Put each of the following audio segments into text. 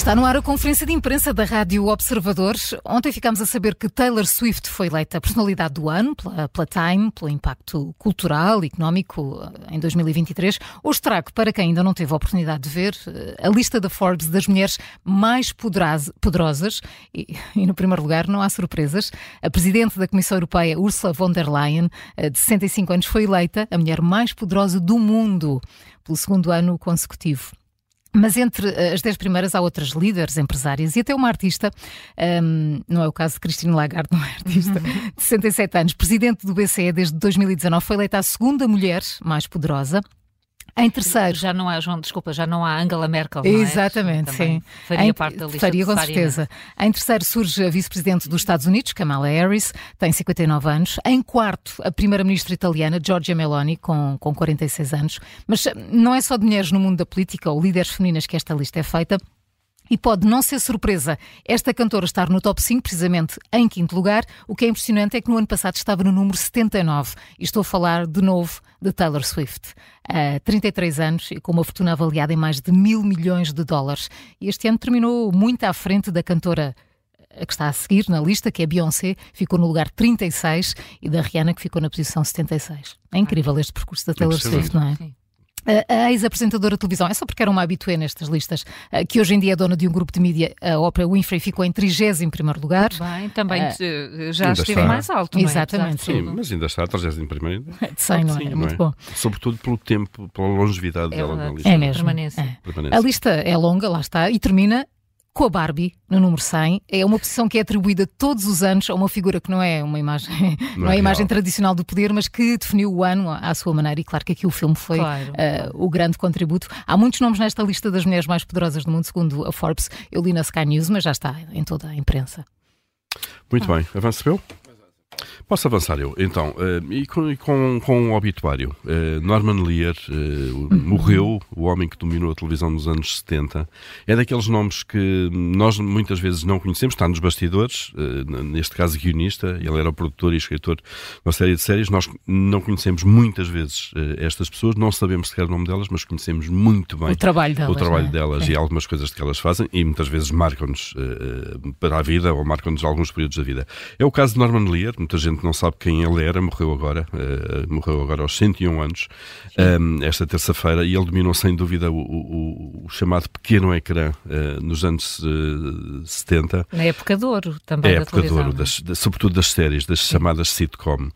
Está no ar a conferência de imprensa da Rádio Observadores. Ontem ficámos a saber que Taylor Swift foi eleita a personalidade do ano pela, pela Time, pelo impacto cultural e económico eh, em 2023. Hoje trago, para quem ainda não teve a oportunidade de ver, eh, a lista da Forbes das mulheres mais poderosas. E, e no primeiro lugar, não há surpresas. A presidente da Comissão Europeia, Ursula von der Leyen, eh, de 65 anos, foi eleita a mulher mais poderosa do mundo pelo segundo ano consecutivo. Mas entre eh, as dez primeiras há outras líderes, empresárias e até uma artista, um, não é o caso de Cristina Lagarde, não é artista, de 67 anos, presidente do BCE desde 2019, foi eleita a segunda mulher mais poderosa. Em terceiro. Já não há, João, desculpa, já não há Angela Merkel. Não é? Exatamente, sim. Faria em, parte da lista. Faria com certeza. Em terceiro surge a vice-presidente dos Estados Unidos, Kamala Harris, tem 59 anos. Em quarto, a primeira-ministra italiana, Giorgia Meloni, com, com 46 anos. Mas não é só de mulheres no mundo da política ou líderes femininas que esta lista é feita. E pode não ser surpresa esta cantora estar no top 5, precisamente em quinto lugar. O que é impressionante é que no ano passado estava no número 79. E estou a falar de novo de Taylor Swift. Uh, 33 anos e com uma fortuna avaliada em mais de mil milhões de dólares. E este ano terminou muito à frente da cantora a que está a seguir na lista, que é Beyoncé, ficou no lugar 36 e da Rihanna, que ficou na posição 76. É incrível este percurso da Taylor Swift, não é? Sim. A ex-apresentadora de televisão, é só porque era uma habitué nestas listas, que hoje em dia é dona de um grupo de mídia, a Oprah Winfrey ficou em 31 primeiro Bem, também uh, já esteve está. mais alto. É? Exatamente. Sim, mas ainda está a 31 primeiro. De 100, não é? Sim, Muito é? bom. Sobretudo pelo tempo, pela longevidade é dela na lista. É mesmo. Permanência. É. Permanência. A lista é longa, lá está, e termina com a Barbie, no número 100. É uma posição que é atribuída todos os anos a uma figura que não é uma imagem, não, não é a imagem tradicional do poder, mas que definiu o ano à sua maneira. E claro que aqui o filme foi claro. uh, o grande contributo. Há muitos nomes nesta lista das mulheres mais poderosas do mundo, segundo a Forbes. Eu li na Sky News, mas já está em toda a imprensa. Muito ah. bem. Avança, eu? Posso avançar eu? Então, uh, e com, com, com o obituário. Uh, Norman Lear uh, morreu, o homem que dominou a televisão nos anos 70. É daqueles nomes que nós muitas vezes não conhecemos, está nos bastidores, neste caso guionista, ele era o produtor e escritor de uma série de séries. Nós não conhecemos muitas vezes estas pessoas, não sabemos sequer o nome delas, mas conhecemos muito bem o trabalho delas, o trabalho é? delas e algumas coisas que elas fazem e muitas vezes marcam-nos para a vida ou marcam-nos alguns períodos da vida. É o caso de Norman Lear, muita gente não sabe quem ele era, morreu agora, uh, morreu agora aos 101 anos, um, ehm, esta terça-feira, e ele dominou sem dúvida o, o, o chamado pequeno ecrã uh, nos anos uh, eh, 70. Na época de ouro também. É época de ouro, das, sobretudo das séries, das chamadas sitcom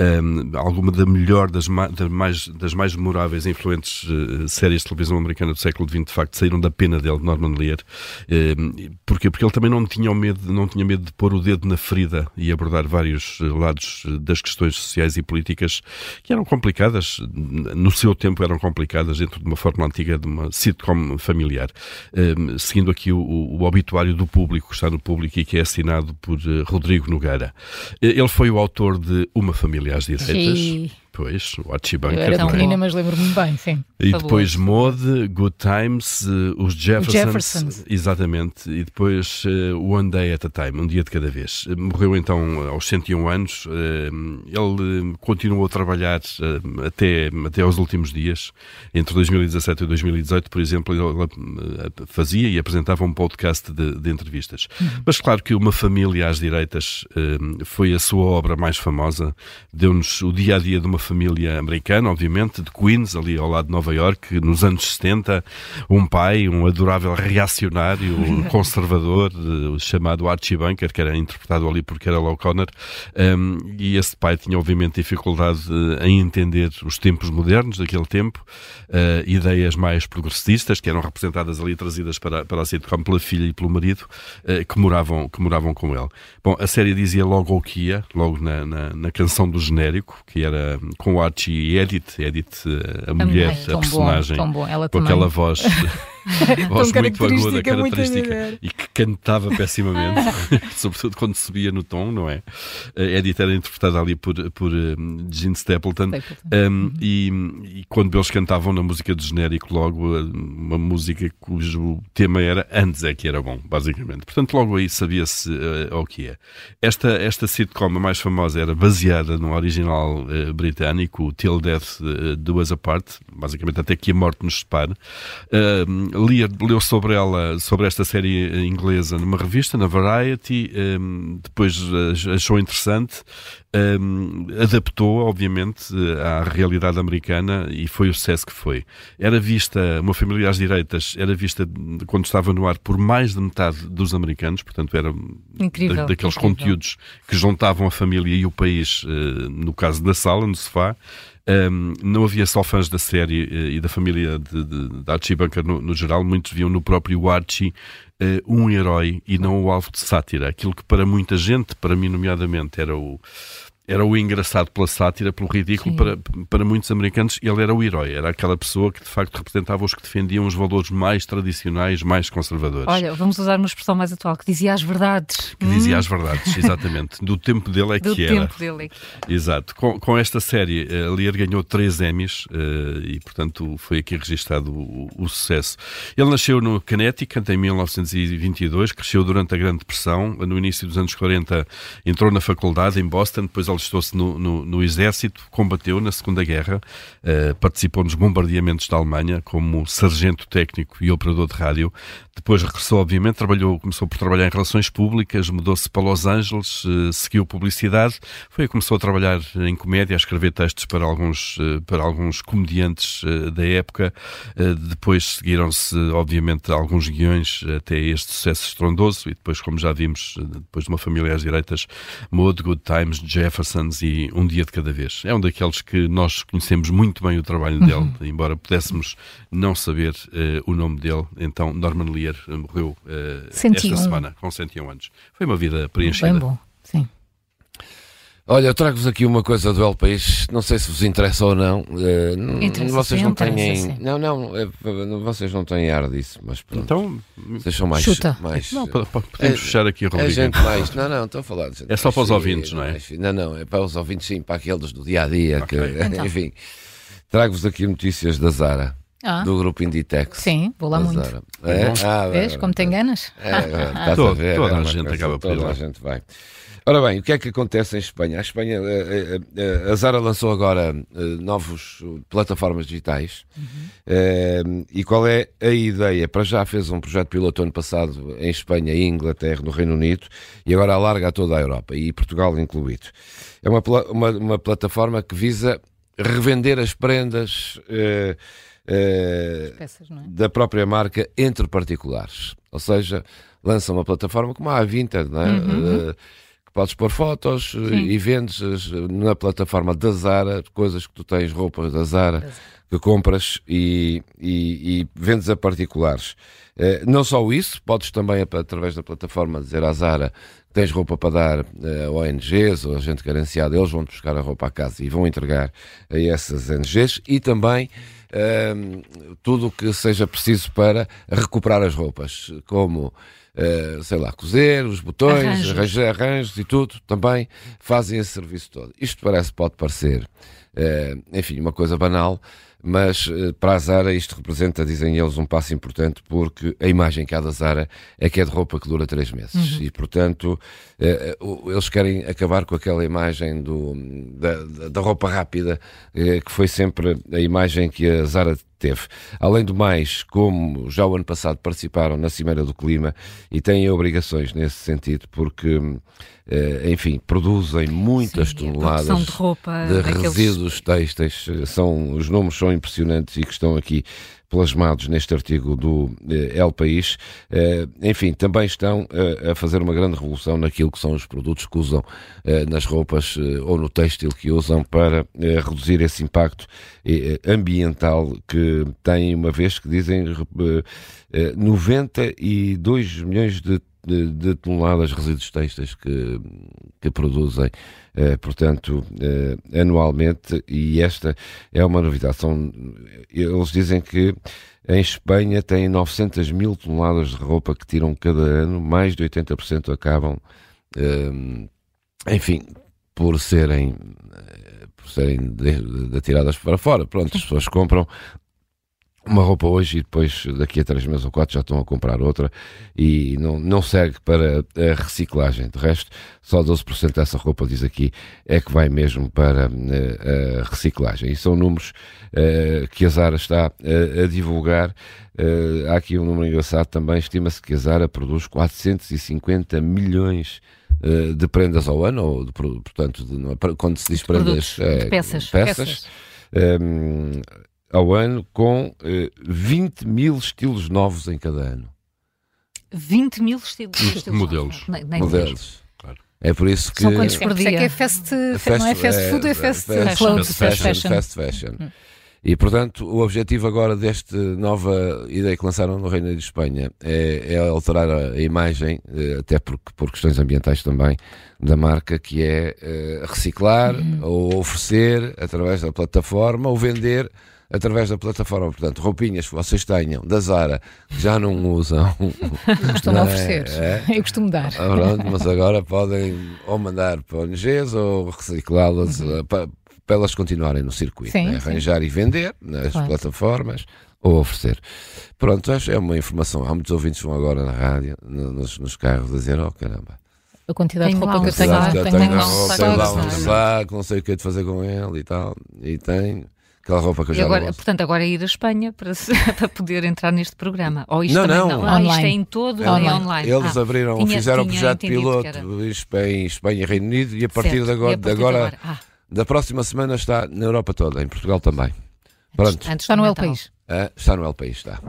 um, alguma da melhor, das, ma das, mais, das mais memoráveis e influentes uh, séries de televisão americana do século XX, de facto, saíram da pena dele, de Norman Lear. Um, porquê? Porque ele também não tinha, medo, não tinha medo de pôr o dedo na ferida e abordar vários eh, lados eh, das questões sociais e políticas que eram complicadas, no seu tempo eram complicadas, dentro de uma forma antiga de uma sitcom familiar. Um, seguindo aqui o, o, obituário do público, que está no público e que é assinado por uh, Rodrigo Nogueira. Ele foi o autor de Uma Família às direitas. Sim. Pois, o Archie Bunker. Eu era pequenina, mas lembro-me bem, sim. E depois Mode, Good Times, uh, os Jeffersons, Jeffersons, Exatamente. E depois uh, One Day at a Time, um dia de cada vez. Uh, morreu então aos 101 anos. ele continuou a trabalhar até, até aos últimos dias. Entre 2017 e 2018, por exemplo, ele fazia e apresentava um podcast de, de entrevistas. Uhum. Mas claro que Uma Família às Direitas foi a sua obra mais famosa. Deu-nos o dia a dia de uma família americana, obviamente, de Queens, ali ao lado de Nova York, nos anos 70, um pai, um adorável reacionário, um conservador, chamado Archie Bunker, que era interpretado ali por Carol O'Connor, um, e esse pai tinha, obviamente, dificuldade eh, em entender os tempos modernos daquele tempo, uh, ideias mais progressistas, que eram representadas ali, trazidas para, para a sitcom pela filha e pelo marido, uh, que, moravam, que moravam com ele. Bom, a série dizia logo o que ia, logo na, na, na canção do genérico, que era com o Archie e Edith, Edith, a, a mulher, a personagem, bom, bom. Ela com aquela voz, voz muito aguda, característica, e que cantava pessimamente, sobretudo quando subia no tom, não é? A Edith era interpretada ali por, por um, Gene Stapleton, Stapleton. Um, uhum. e, e, quando eles cantavam na música de genérico, logo uma música cujo tema era Antes é que era bom, basicamente. Portanto, logo aí sabia-se uh, o que é. Esta, esta sitcom a mais famosa era baseada no original uh, britânico, Till Death uh, Do Us Apart, basicamente até que a morte nos separe. Uh, li, leu sobre ela, sobre esta série inglesa numa revista, na Variety, um, depois achou interessante, um, adaptou, obviamente, à realidade americana e foi o sucesso que foi. Era vista, uma família às direitas, era vista quando estava no ar por mais de metade dos americanos, portanto, era incrível, da, daqueles incrível. conteúdos que juntavam a família e o país, uh, no caso da sala, no sofá. Um, não havia só fãs da série uh, e da família de, de, de Archie Bunker no, no, geral, muitos viam no próprio Archie uh, um herói e não o alvo de sátira. Aquilo que para muita gente, para mim nomeadamente, era o era o engraçado pela sátira, pelo ridículo, para, para muitos americanos ele era o herói, era aquela pessoa que de facto representava os que defendiam os valores mais tradicionais, mais conservadores. Olha, vamos usar uma expressão mais atual, que dizia as verdades. Que dizia hum. as verdades, exatamente. Do tempo dele é Do que era. Do tempo dele é que era. Exato. Com, com esta série, uh, Lear ganhou três Emmys uh, e, portanto, foi aqui registado o, o, sucesso. Ele nasceu no Connecticut em 1922, cresceu durante a Grande Depressão, no início dos anos 40 entrou na faculdade em Boston, depois alistou-se no, no, no, exército, combateu na Segunda Guerra, uh, participou nos bombardeamentos da Alemanha como sargento técnico e operador de rádio. Depois regressou, obviamente, trabalhou, começou por trabalhar em relações públicas, mudou-se para Los Angeles, uh, seguiu publicidade, foi começou a trabalhar em comédia, a escrever textos para alguns, uh, para alguns comediantes da época. depois seguiram-se, obviamente, alguns guiões até este sucesso estrondoso e depois, como já vimos, depois de uma família às direitas, Maud, Good Times, Jeffersons e Um Dia de Cada Vez. É um daqueles que nós conhecemos muito bem o trabalho dele, uhum. embora pudéssemos não saber uh, o nome dele. Então, Norman Lear morreu uh, esta semana, com 101 anos. Foi uma vida preenchida. Bem bom. Olha, eu trago-vos aqui uma coisa do El País, não sei se vos interessa ou não. Uh, vocês não têm. Não, não, é, vocês não têm ar disso, mas pronto. Então, vocês são mais. Chuta. mais não, podemos é, fechar aqui a rubrica. É gente mais. Não, não, estou a falar de gente É só para os ouvintes, não é? Não, não, é para os ouvintes, sim, para aqueles do dia a dia. Okay. Que, então. Enfim, trago-vos aqui notícias da Zara. Ah. Do grupo Inditex. Sim, vou lá muito. Zara. É? Ah, Vês como tem ganas? É, é, toda, toda a gente acaba por Toda a gente vai. Ora bem, o que é que acontece em Espanha? A Espanha, a, a, a Zara lançou agora novos plataformas digitais uhum. uh, e qual é a ideia? Para já fez um projeto piloto ano passado em Espanha e Inglaterra, no Reino Unido e agora alarga a toda a Europa e Portugal incluído. É uma, uma, uma plataforma que visa revender as prendas uh, peças, é? da própria marca entre particulares. Ou seja, lança uma plataforma como a Vinted, não é? Uhum que podes pôr fotos eh, Sim. e vendes eh, na plataforma da Zara, coisas que tu tens, roupas da Zara, que compras e, e, e vendes a particulares. Uh, não só isso, podes também, através da plataforma, dizer à Zara que tens roupa para dar a uh, ONGs ou a gente carenciada, eles vão-te buscar a roupa à casa e vão entregar a essas ONGs e também uh, tudo o que seja preciso para recuperar as roupas, como Uh, sei lá, cozer, os botões, arranjos. arranjos, arranjos e tudo, também fazem esse serviço todo. Isto parece, pode parecer, enfim, uma coisa banal, mas uh, para a Zara isto representa, dizem eles, um passo importante porque a imagem que há da Zara é que é de roupa que dura três meses uhum. e, portanto, eles querem acabar com aquela imagem do, da, da roupa rápida que foi sempre a imagem que a Zara teve. Além do mais, como já o ano passado participaram na Cimeira do Clima e têm obrigações nesse sentido, porque, eh, enfim, produzem muitas Sim, toneladas de, roupa, de resíduos têxteis. São, os números são impressionantes e que estão aqui plasmados neste artigo do eh, El País, eh, enfim, também estão eh, a fazer uma grande revolução naquilo que são os produtos que usam nas roupas ou no têxtil que usam para reduzir esse impacto ambiental que têm, uma vez que dizem 92 milhões de de, de, toneladas de resíduos têxteis que, que produzem, eh, portanto, eh, anualmente, e esta é uma novidade. São, eles dizem que em Espanha têm 900 mil toneladas de roupa que tiram cada ano, mais de 80% acabam, eh, enfim, por serem, eh, por serem atiradas para fora. Pronto, as pessoas compram uma roupa hoje e depois daqui a três meses ou quatro já estão a comprar outra e não, não segue para a reciclagem. De resto, só 12% dessa roupa, diz aqui, é que vai mesmo para a, a reciclagem. E são números uh, que a Zara está a, a divulgar. Uh, há aqui um número engraçado também, estima-se que a Zara produz 450 milhões uh, de prendas ao ano, ou de, portanto, de, quando se diz de prendas, produtos, peças. peças. peças. Um, ao ano com eh, 20 mil estilos novos em cada ano. 20 mil estilos, estilos modelos. Nem, nem modelos. Claro. É por isso que. São quantos por dia? É que é fast, fast, não é fast food, é, é fast, fast, clothes, fast fashion. Fast fashion. Hum. E, portanto, o objetivo agora desta nova ideia que lançaram no Reino de Espanha é, é alterar a, a, imagem, eh, até porque, por questões ambientais também, da marca, que é uh, reciclar uhum. ou oferecer através da plataforma ou vender através da plataforma. Portanto, roupinhas que vocês tenham da Zara que já não usam. Costumo é? oferecer. É? Eu costumo dar. Ah, pronto, mas agora podem ou mandar para ONGs ou reciclá-las uhum. Eh, para, para, elas continuarem no circuito. Sim, né? Arranjar sim. e vender nas claro. plataformas ou oferecer. Pronto, acho é uma informação. Há muitos ouvintes que vão agora na rádio, nos, nos carros, a dizer: oh caramba. A quantidade tenho de roupa que eu tenho, lá, tenho, tenho, lá, tenho lá um saco, não sei o que é de fazer com ele e tal. E tenho aquela roupa que eu já agora, não Portanto, agora é ir à Espanha para, para poder entrar neste programa. Ou isto não, também, não. não. Ah, isto é em todo é online. É online. Eles ah, abriram, tinha, fizeram o projeto piloto em Espanha e Reino Unido e a partir certo. de agora, partir agora, de agora ah. da próxima semana está na Europa toda, em Portugal também. Pronto. Antes, antes está no El País. Ah, está no El País, está.